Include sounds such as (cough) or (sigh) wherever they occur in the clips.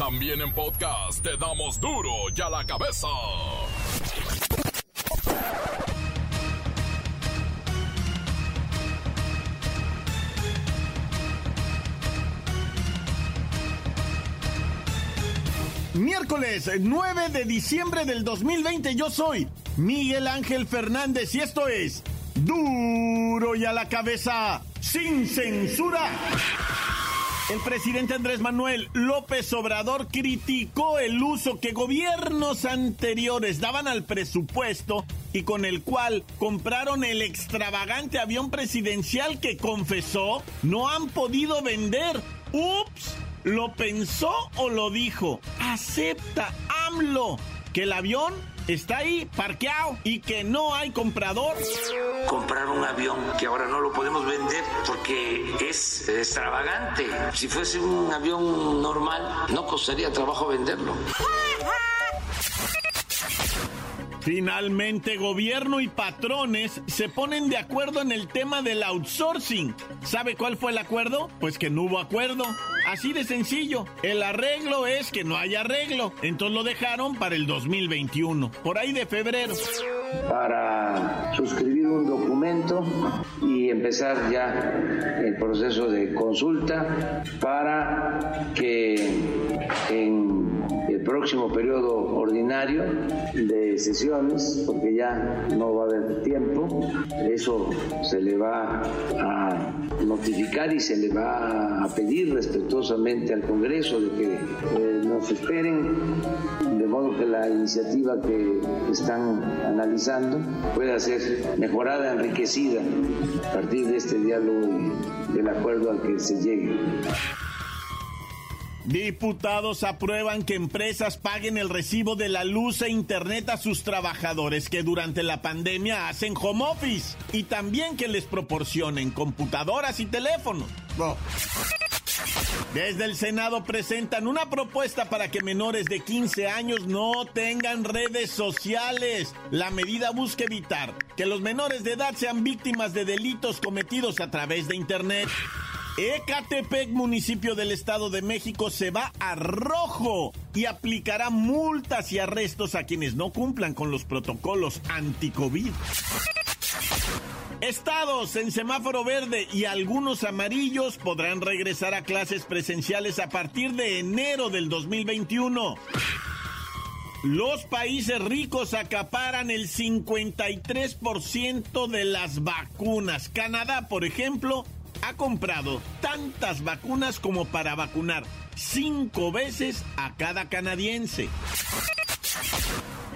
También en podcast te damos duro y a la cabeza. Miércoles 9 de diciembre del 2020 yo soy Miguel Ángel Fernández y esto es duro y a la cabeza sin censura. El presidente Andrés Manuel López Obrador criticó el uso que gobiernos anteriores daban al presupuesto y con el cual compraron el extravagante avión presidencial que confesó no han podido vender. ¡Ups! ¿Lo pensó o lo dijo? Acepta AMLO que el avión está ahí parqueado y que no hay comprador. Comprar un avión que ahora no lo podemos vender porque es extravagante. Si fuese un avión normal, no costaría trabajo venderlo. Finalmente, gobierno y patrones se ponen de acuerdo en el tema del outsourcing. ¿Sabe cuál fue el acuerdo? Pues que no hubo acuerdo. Así de sencillo. El arreglo es que no hay arreglo. Entonces lo dejaron para el 2021, por ahí de febrero. Para suscribir un documento y empezar ya el proceso de consulta para que en próximo periodo ordinario de sesiones, porque ya no va a haber tiempo, eso se le va a notificar y se le va a pedir respetuosamente al Congreso de que eh, nos esperen, de modo que la iniciativa que están analizando pueda ser mejorada, enriquecida a partir de este diálogo y del acuerdo al que se llegue. Diputados aprueban que empresas paguen el recibo de la luz e internet a sus trabajadores que durante la pandemia hacen home office y también que les proporcionen computadoras y teléfonos. Desde el Senado presentan una propuesta para que menores de 15 años no tengan redes sociales. La medida busca evitar que los menores de edad sean víctimas de delitos cometidos a través de Internet. Ecatepec, municipio del Estado de México, se va a rojo y aplicará multas y arrestos a quienes no cumplan con los protocolos anti-COVID. Estados en semáforo verde y algunos amarillos podrán regresar a clases presenciales a partir de enero del 2021. Los países ricos acaparan el 53% de las vacunas. Canadá, por ejemplo, ha comprado tantas vacunas como para vacunar cinco veces a cada canadiense.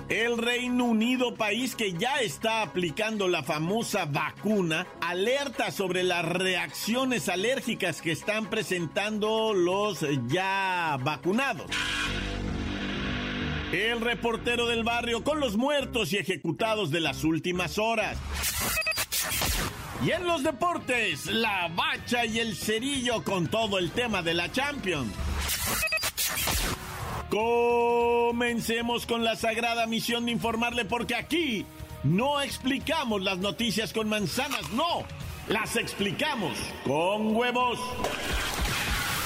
El Reino Unido, país que ya está aplicando la famosa vacuna, alerta sobre las reacciones alérgicas que están presentando los ya vacunados. El reportero del barrio con los muertos y ejecutados de las últimas horas. Y en los deportes, la bacha y el cerillo con todo el tema de la Champions. Comencemos con la sagrada misión de informarle porque aquí no explicamos las noticias con manzanas, no, las explicamos con huevos.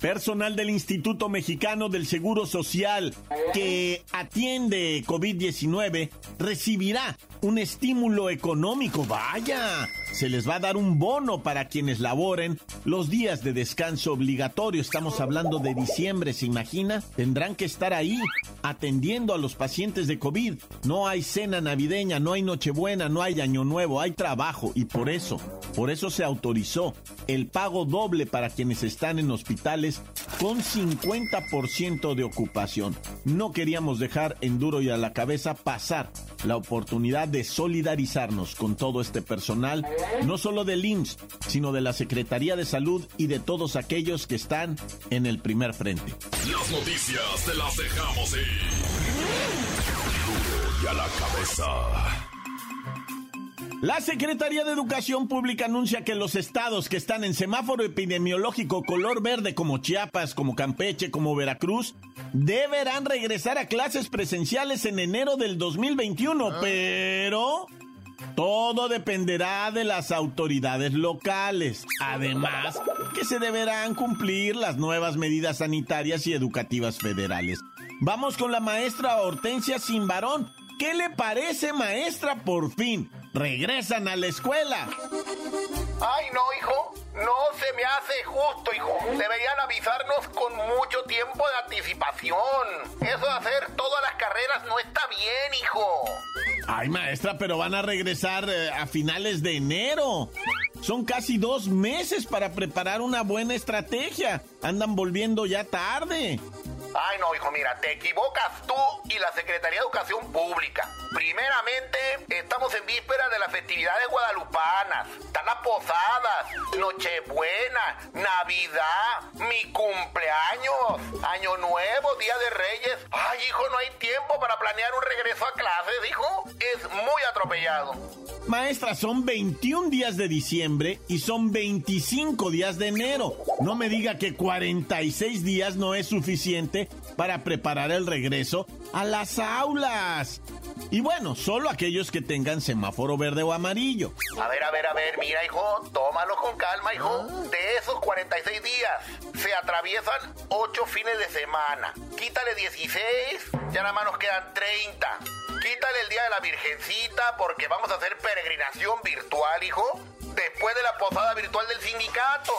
Personal del Instituto Mexicano del Seguro Social que atiende COVID-19 recibirá un estímulo económico. Vaya, se les va a dar un bono para quienes laboren los días de descanso obligatorio. Estamos hablando de diciembre, ¿se imagina? Tendrán que estar ahí atendiendo a los pacientes de COVID. No hay cena navideña, no hay Nochebuena, no hay Año Nuevo, hay trabajo y por eso, por eso se autorizó el pago doble para quienes están en hospitales con 50% de ocupación. No queríamos dejar en duro y a la cabeza pasar la oportunidad de solidarizarnos con todo este personal no solo del IMSS, sino de la Secretaría de Salud y de todos aquellos que están en el primer frente. Las noticias te las dejamos ir. Duro y a la cabeza. La Secretaría de Educación Pública anuncia que los estados que están en semáforo epidemiológico color verde como Chiapas, como Campeche, como Veracruz, deberán regresar a clases presenciales en enero del 2021, ah. pero todo dependerá de las autoridades locales. Además, que se deberán cumplir las nuevas medidas sanitarias y educativas federales. Vamos con la maestra Hortensia Simbarón. ¿Qué le parece, maestra, por fin? regresan a la escuela. Ay, no, hijo. No se me hace justo, hijo. Maestra, pero van a regresar eh, a finales de enero. Son casi dos meses para preparar una buena estrategia. Andan volviendo ya tarde. Ay, no, hijo, mira, te equivocas tú y la Secretaría de Educación Pública. Primeramente, estamos en víspera de las festividades guadalupanas. Están las posadas, Nochebuena, Navidad, mi cumpleaños, Año Nuevo, Día de Reyes. Ay, hijo, no hay tiempo para planear un regreso a clases, hijo. Es muy atropellado. Maestra, son 21 días de diciembre y son 25 días de enero. No me diga que 46 días no es suficiente para preparar el regreso a las aulas. Y bueno, solo aquellos que tengan semáforo verde o amarillo. A ver, a ver, a ver, mira, hijo, tómalo con calma, hijo. Ah. De esos 46 días, se atraviesan 8 fines de semana. Quítale 16, ya nada más nos quedan 30. Quítale el día de la Virgencita porque vamos a hacer peregrinación virtual, hijo. Después de la posada virtual del sindicato.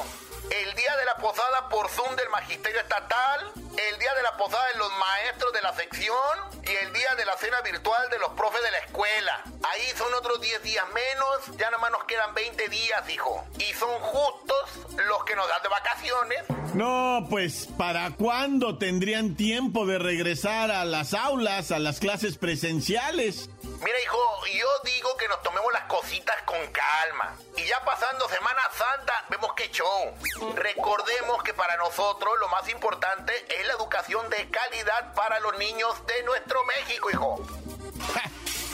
El día de la posada por Zoom del Magisterio Estatal. El día de la posada de los maestros de la sección. Y el día de la cena virtual de los profes de la escuela. Ahí son otros 10 días menos. Ya nada más nos quedan 20 días, hijo. Y son justos los que nos dan de vacaciones. No, pues, ¿para cuándo tendrían tiempo de regresar a las aulas, a las clases presenciales? Mira, hijo, yo digo que nos tomemos las cositas con calma. Y ya pasando Semana Santa, vemos qué show. Recordemos que para nosotros lo más importante es la educación de calidad para los niños de nuestro México, hijo.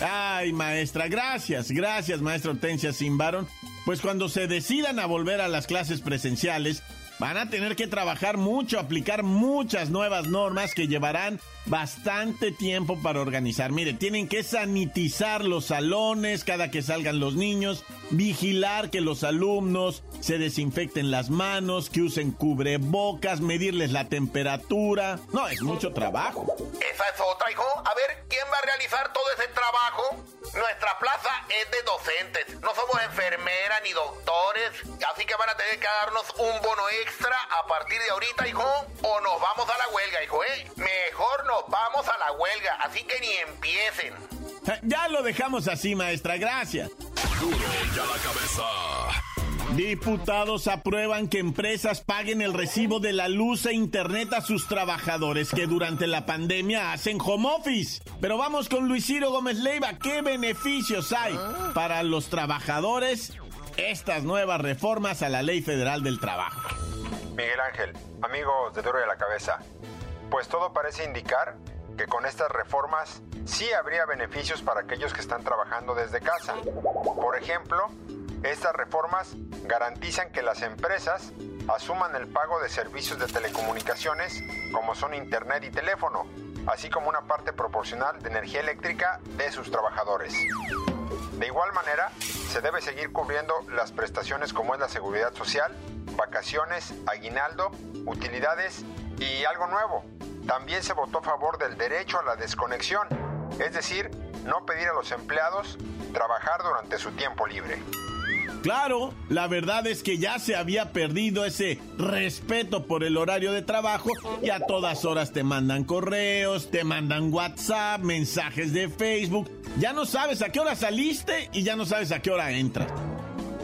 Ay, maestra, gracias, gracias, maestra Hortensia Simbaron. Pues cuando se decidan a volver a las clases presenciales, Van a tener que trabajar mucho, aplicar muchas nuevas normas que llevarán bastante tiempo para organizar. Mire, tienen que sanitizar los salones cada que salgan los niños, vigilar que los alumnos se desinfecten las manos, que usen cubrebocas, medirles la temperatura. No, es mucho trabajo. Esa es otra, hijo. A ver, ¿quién va a realizar todo ese trabajo? Nuestra plaza es de docentes. No somos enfermeras ni doctores. Así que van a tener que darnos un bono extra a partir de ahorita, hijo. O nos vamos a la huelga, hijo, ¿eh? Mejor nos vamos a la huelga. Así que ni empiecen. (laughs) Ya lo dejamos así, maestra. Gracias. Duro ya la cabeza. Diputados aprueban que empresas paguen el recibo de la luz e internet a sus trabajadores que durante la pandemia hacen home office. Pero vamos con Luis Ciro Gómez Leiva. ¿Qué beneficios hay para los trabajadores estas nuevas reformas a la Ley Federal del Trabajo? Miguel Ángel, amigos de Duro de la Cabeza, pues todo parece indicar que con estas reformas sí habría beneficios para aquellos que están trabajando desde casa. Por ejemplo, estas reformas garantizan que las empresas asuman el pago de servicios de telecomunicaciones como son Internet y teléfono, así como una parte proporcional de energía eléctrica de sus trabajadores. De igual manera, se debe seguir cubriendo las prestaciones como es la seguridad social, vacaciones, aguinaldo, utilidades y algo nuevo. También se votó a favor del derecho a la desconexión, es decir, no pedir a los empleados trabajar durante su tiempo libre. Claro, la verdad es que ya se había perdido ese respeto por el horario de trabajo y a todas horas te mandan correos, te mandan WhatsApp, mensajes de Facebook. Ya no sabes a qué hora saliste y ya no sabes a qué hora entras.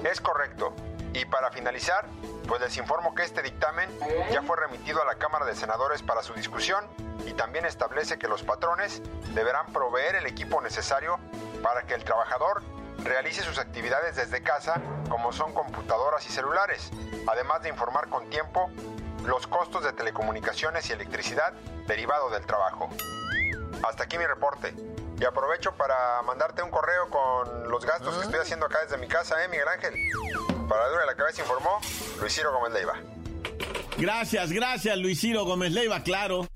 Es correcto. Y para finalizar, pues les informo que este dictamen ya fue remitido a la Cámara de Senadores para su discusión y también establece que los patrones deberán proveer el equipo necesario para que el trabajador realice sus actividades desde casa, como son computadoras y celulares, además de informar con tiempo los costos de telecomunicaciones y electricidad derivado del trabajo. Hasta aquí mi reporte. Y aprovecho para mandarte un correo con los gastos que estoy haciendo acá desde mi casa, ¿eh, Miguel Ángel? Para Dura de la Cabeza informó Luis Ciro Gómez Leiva. Gracias, gracias Luis Ciro Gómez Leiva, claro.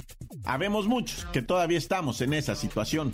Habemos muchos que todavía estamos en esa situación.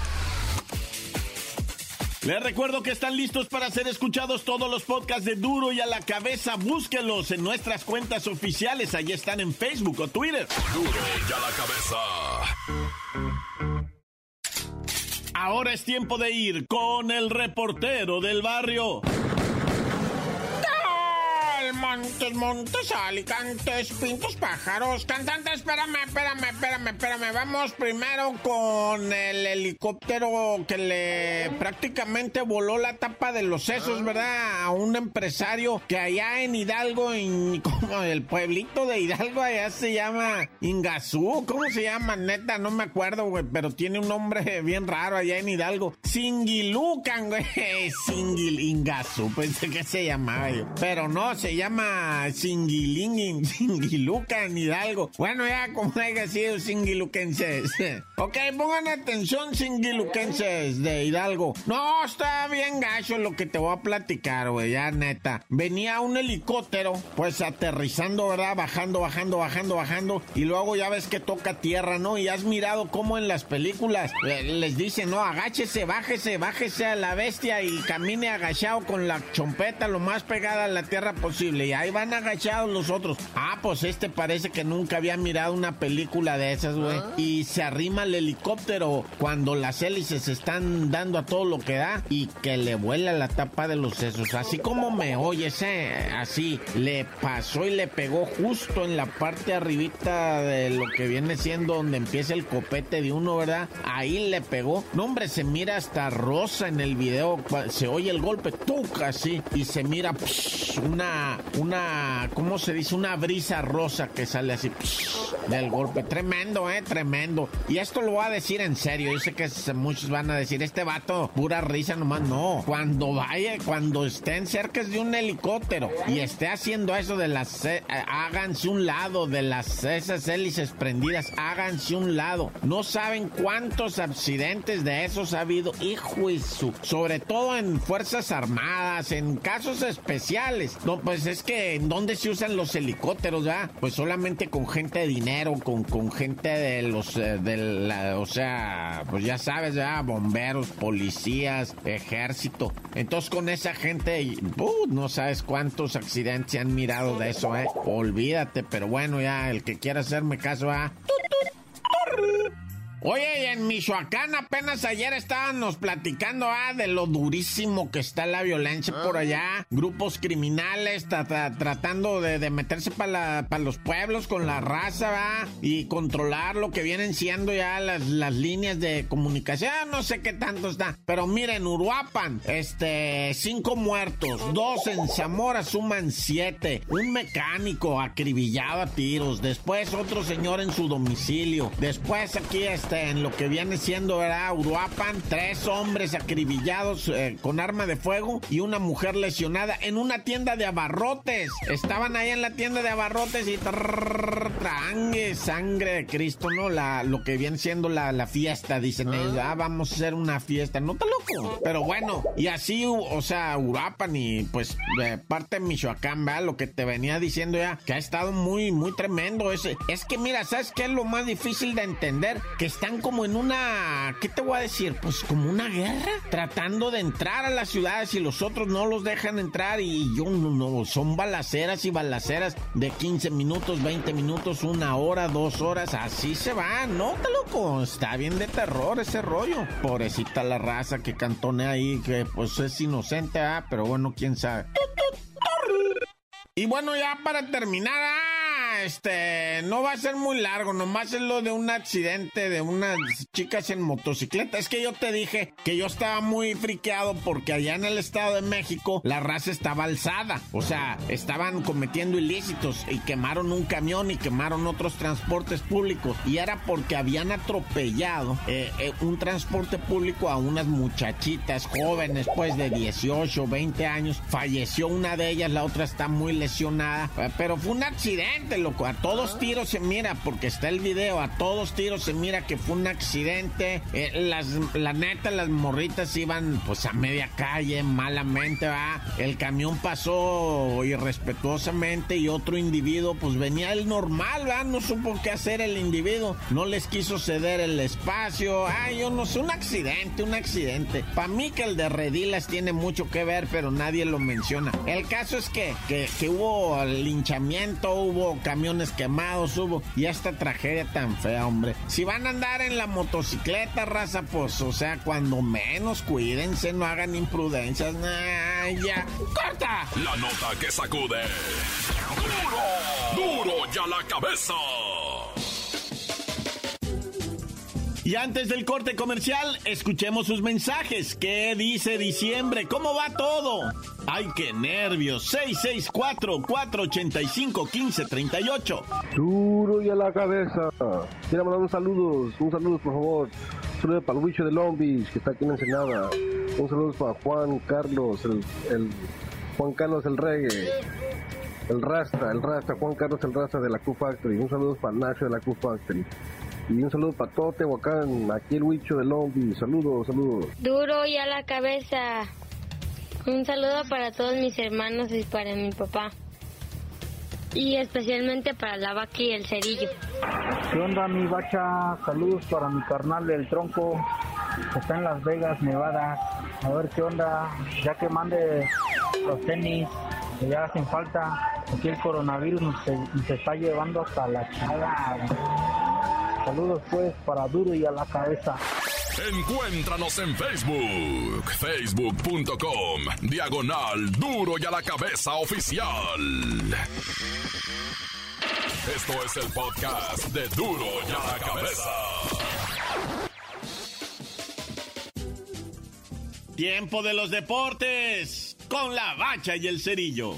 Les recuerdo que están listos para ser escuchados todos los podcasts de Duro y a la cabeza. Búsquenlos en nuestras cuentas oficiales. Allí están en Facebook o Twitter. Duro y a la cabeza. Ahora es tiempo de ir con el reportero del barrio. Montes, montes, alicantes, pintos, pájaros, cantantes, espérame, espérame, espérame, espérame. Vamos primero con el helicóptero que le prácticamente voló la tapa de los sesos, ¿verdad? A un empresario que allá en Hidalgo, en, (laughs) como el pueblito de Hidalgo, allá se llama Ingazú, ¿cómo se llama? Neta, no me acuerdo, güey, pero tiene un nombre (laughs) bien raro allá en Hidalgo. Singilucan, güey, (laughs) Singil Ingazú, pensé que se llamaba yo. Pero no, se llama llama Singilingin, (laughs) Singilucan, Hidalgo. Bueno, ya como haya sido Singiluquenses. (laughs) ok, pongan atención, Singiluquenses de Hidalgo. No, está bien gacho lo que te voy a platicar, güey, ya neta. Venía un helicóptero, pues aterrizando, ¿verdad? Bajando, bajando, bajando, bajando. Y luego ya ves que toca tierra, ¿no? Y has mirado cómo en las películas les dicen, no, agáchese, bájese, bájese a la bestia y camine agachado con la chompeta lo más pegada a la tierra posible y ahí van agachados los otros. Ah, pues este parece que nunca había mirado una película de esas, güey. Ah. Y se arrima el helicóptero cuando las hélices están dando a todo lo que da y que le vuela la tapa de los sesos. Así como me oyes, eh, así le pasó y le pegó justo en la parte arribita de lo que viene siendo donde empieza el copete de uno, ¿verdad? Ahí le pegó. No, hombre, se mira hasta rosa en el video. Se oye el golpe, tuca así, y se mira una una, ¿cómo se dice? Una brisa rosa que sale así del golpe. Tremendo, eh, tremendo. Y esto lo voy a decir en serio. Yo sé que muchos van a decir, este vato, pura risa nomás. No, cuando vaya, cuando estén cerca de un helicóptero y esté haciendo eso de las, eh, háganse un lado de las, esas hélices prendidas, háganse un lado. No saben cuántos accidentes de esos ha habido, hijo y su, sobre todo en Fuerzas Armadas, en casos especiales. No, pues es que en dónde se usan los helicópteros, ¿ya? Pues solamente con gente de dinero, con, con gente de los, eh, de o sea, pues ya sabes, ya, bomberos, policías, ejército. Entonces con esa gente, uh, no sabes cuántos accidentes se han mirado de eso, ¿eh? Olvídate, pero bueno, ya, el que quiera hacerme caso, ¿ah? Oye, en Michoacán apenas ayer estábamos platicando ah, de lo durísimo que está la violencia por ah. allá. Grupos criminales tratando de, meterse para los pueblos con la raza ¿va? y controlar lo que vienen siendo ya las, líneas de comunicación. No sé qué tanto está. Pero miren, Uruapan, este, cinco muertos, dos en Zamora suman siete. Un mecánico acribillado a tiros. Después otro señor en su domicilio. Después aquí está en lo que viene siendo, ¿verdad? Uruapan, tres hombres acribillados eh, con arma de fuego y una mujer lesionada en una tienda de abarrotes. Estaban ahí en la tienda de abarrotes y trangue, sangre de Cristo, ¿no? La, lo que viene siendo la, la fiesta, dicen ellos. Ah, vamos a hacer una fiesta. No te loco. Pero bueno, y así, o sea, Uruapan y pues de parte de Michoacán, ¿verdad? Lo que te venía diciendo ya, que ha estado muy, muy tremendo. Es, es que mira, ¿sabes qué es lo más difícil de entender? Que están como en una, ¿qué te voy a decir? Pues como una guerra, tratando de entrar a las ciudades y los otros no los dejan entrar y yo no, no son balaceras y balaceras de 15 minutos, 20 minutos, una hora, dos horas, así se va, no te loco, está bien de terror ese rollo. Pobrecita la raza que cantone ahí, que pues es inocente, ah, pero bueno, quién sabe. Y bueno, ya para terminar, ah este, no va a ser muy largo, nomás es lo de un accidente de unas chicas en motocicleta. Es que yo te dije que yo estaba muy friqueado porque allá en el Estado de México la raza estaba alzada. O sea, estaban cometiendo ilícitos y quemaron un camión y quemaron otros transportes públicos. Y era porque habían atropellado eh, eh, un transporte público a unas muchachitas jóvenes, pues de 18, 20 años. Falleció una de ellas, la otra está muy lesionada. Eh, pero fue un accidente, A todos tiros se mira, porque está el video, a todos tiros se mira que fue un accidente. las, la neta, las morritas iban pues a media calle, malamente, va. El camión pasó irrespetuosamente y otro individuo pues venía el normal, va. No supo qué hacer el individuo. No les quiso ceder el espacio. Ay, yo no sé, un accidente, un accidente. Para mí que el de Redilas tiene mucho que ver, pero nadie lo menciona. El caso es que, que, que hubo linchamiento, hubo camiones quemados, hubo... Y esta tragedia tan fea, hombre. Si van a andar en la motocicleta, raza, pues, o sea, cuando menos cuídense, no hagan imprudencias. Ya. ¡Corta! La nota que sacude. ¡Duro! ¡Duro ya la cabeza! Y antes del corte comercial, escuchemos sus mensajes. ¿Qué dice diciembre? ¿Cómo va todo? ¡Ay, qué nervios! 664-485-1538. Duro y a la cabeza. Quiero mandar un saludos, un saludo por favor. Un saludo para el bicho de Long Beach, que está aquí en Ensenada. Un saludo para Juan Carlos, el, el Juan Carlos el Reggae. El Rasta, el Rasta, Juan Carlos el Rasta de la Q Factory. Un saludo para Nacho de la Q Factory. Y un saludo para todo Tehuacán, aquí el Huicho de Lombi. Saludos, saludos. Duro y a la cabeza. Un saludo para todos mis hermanos y para mi papá. Y especialmente para la vaca y el cerillo. ¿Qué onda, mi bacha? Saludos para mi carnal del tronco. Que está en Las Vegas, Nevada. A ver qué onda. Ya que mande los tenis, que ya hacen falta. Aquí el coronavirus nos, nos está llevando hasta la chada. Saludos pues para Duro y a la cabeza. Encuéntranos en Facebook, facebook.com, diagonal Duro y a la cabeza oficial. Esto es el podcast de Duro y a la cabeza. Tiempo de los deportes con la bacha y el cerillo.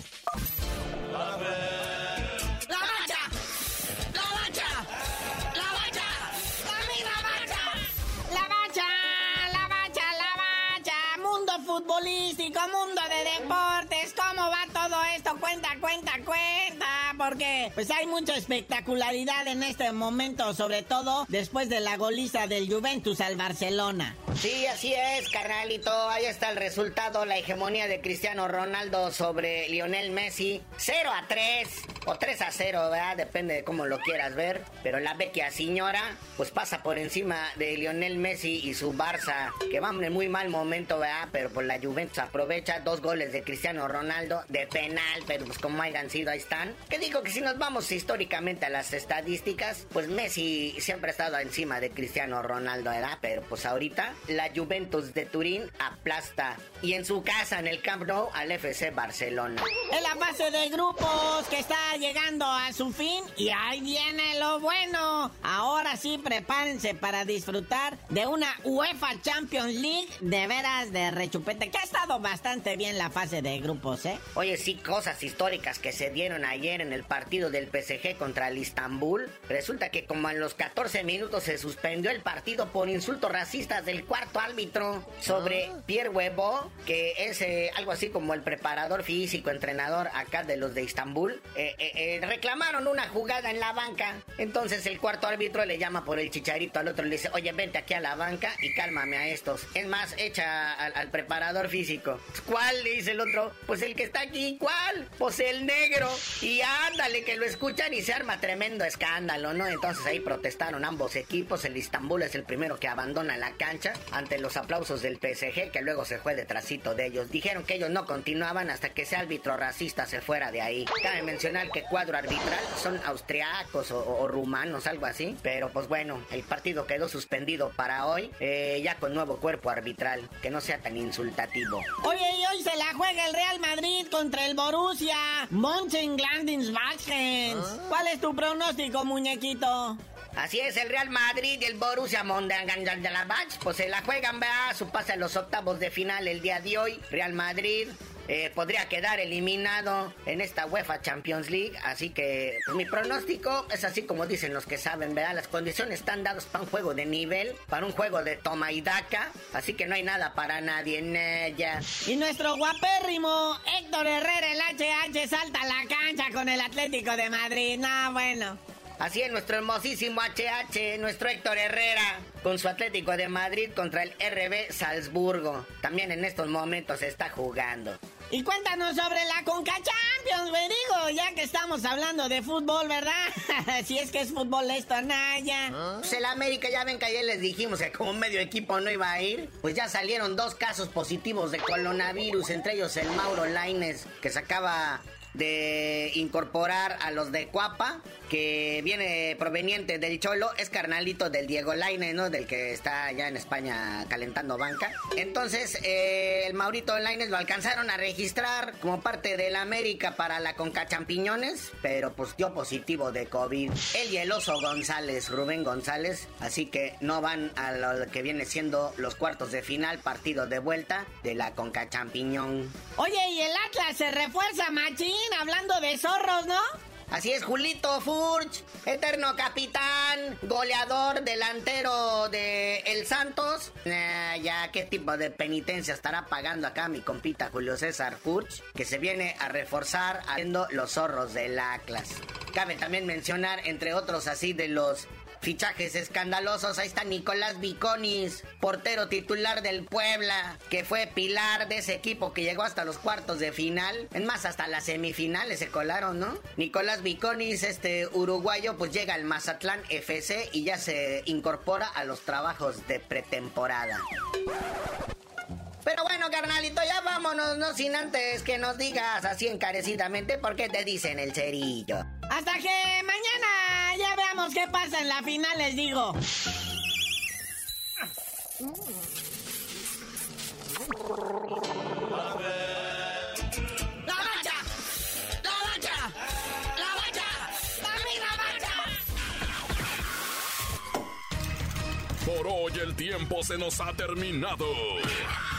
Futbolístico, mundo de deportes, ¿cómo va todo esto? Cuenta, cuenta, cuenta, porque pues hay mucha espectacularidad en este momento, sobre todo después de la goliza del Juventus al Barcelona. Sí, así es, carnalito. Ahí está el resultado, la hegemonía de Cristiano Ronaldo sobre Lionel Messi. 0 a 3 o 3 a 0, ¿verdad? Depende de cómo lo quieras ver. Pero la vecchia señora, pues pasa por encima de Lionel Messi y su Barça, que van en muy mal momento, ¿verdad? Pero por la Juventus aprovecha dos goles de Cristiano Ronaldo de penal, pero pues como hayan sido, ahí están. Que digo que si nos vamos históricamente a las estadísticas, pues Messi siempre ha estado encima de Cristiano Ronaldo, ¿verdad? Pero pues ahorita la Juventus de Turín aplasta y en su casa en el Camp Nou al FC Barcelona. En la fase de grupos que está llegando a su fin y ahí viene lo bueno. Ahora sí prepárense para disfrutar de una UEFA Champions League de veras de rechupete que ha estado bastante bien la fase de grupos, ¿eh? Oye, sí, cosas históricas que se dieron ayer en el partido del PSG contra el Istanbul. Resulta que como en los 14 minutos se suspendió el partido por insultos racistas del cuarto árbitro sobre ah. Pierre Huevo, que es eh, algo así como el preparador físico, entrenador acá de los de Istambul. Eh, eh, reclamaron una jugada en la banca. Entonces el cuarto árbitro le llama por el chicharito al otro, le dice, oye, vente aquí a la banca y cálmame a estos. Es más, echa al, preparador físico. ¿Cuál? Le dice el otro. Pues el que está aquí, ¿cuál? Pues el negro. Y ándale, que lo escuchan y se arma tremendo escándalo, ¿no? Entonces ahí protestaron ambos equipos. El Istambul es el primero que abandona la cancha ante los aplausos del PSG, que luego se fue detrásito de ellos. Dijeron que ellos no continuaban hasta que ese árbitro racista se fuera de ahí. Cabe mencionar que cuadro arbitral son austriacos o, rumanos, algo así. Pero pues bueno, el partido quedó suspendido para hoy, eh, ya con nuevo cuerpo arbitral, que no sea tan insultativo. Oye, y hoy se la juega el Real Madrid contra el Borussia Mönchengladbach. ¿Cuál es tu pronóstico, muñequito? Así es, el Real Madrid y el Borussia Mönchengladbach, pues se la juegan, vea, su pase a los octavos de final el día de hoy. Real Madrid eh, podría quedar eliminado en esta UEFA Champions League. Así que pues, mi pronóstico es así como dicen los que saben, ¿verdad? Las condiciones están dadas para un juego de nivel, para un juego de toma y daca. Así que no hay nada para nadie en ella. Y nuestro guapérrimo Héctor Herrera, el HH, salta a la cancha con el Atlético de Madrid. No, bueno. Así es, nuestro hermosísimo HH, nuestro Héctor Herrera, con su Atlético de Madrid contra el RB Salzburgo. También en estos momentos está jugando. Y cuéntanos sobre la Conca Champions, me digo, ya que estamos hablando de fútbol, ¿verdad? (laughs) si es que es fútbol esto, Naya. Pues el América, ya ven que ayer les dijimos que como medio equipo no iba a ir. Pues ya salieron dos casos positivos de coronavirus, entre ellos el Mauro Laines, que sacaba de incorporar a los de Cuapa, que viene proveniente del Cholo, es carnalito del Diego Laine, ¿no? Del que está ya en España calentando banca. Entonces, eh, el Maurito Laines lo alcanzaron a registrar como parte del América para la Conca Champiñones, pero pues dio positivo de COVID. Él y el oso González, Rubén González, así que no van a lo que viene siendo los cuartos de final, partido de vuelta de la Conca Champiñón. Oye, y el Atlas se refuerza, machín hablando de zorros, ¿no? Así es, Julito Furch, eterno capitán, goleador, delantero de El Santos. ya, ¿qué tipo de penitencia estará pagando acá mi compita Julio César Furch? Que se viene a reforzar haciendo los zorros del Atlas. Cabe también mencionar, entre otros así, de los Fichajes escandalosos, ahí está Nicolás Viconis, portero titular del Puebla, que fue pilar de ese equipo que llegó hasta los cuartos de final. Es más, hasta las semifinales se colaron, ¿no? Nicolás Viconis, este uruguayo, pues llega al Mazatlán FC y ya se incorpora a los trabajos de pretemporada. Pero bueno, carnalito, ya vámonos, no sin antes que nos digas así encarecidamente por qué te dicen el cerillo. Hasta que mañana ya veamos qué pasa en la final, les digo. Por hoy el tiempo se nos ha terminado.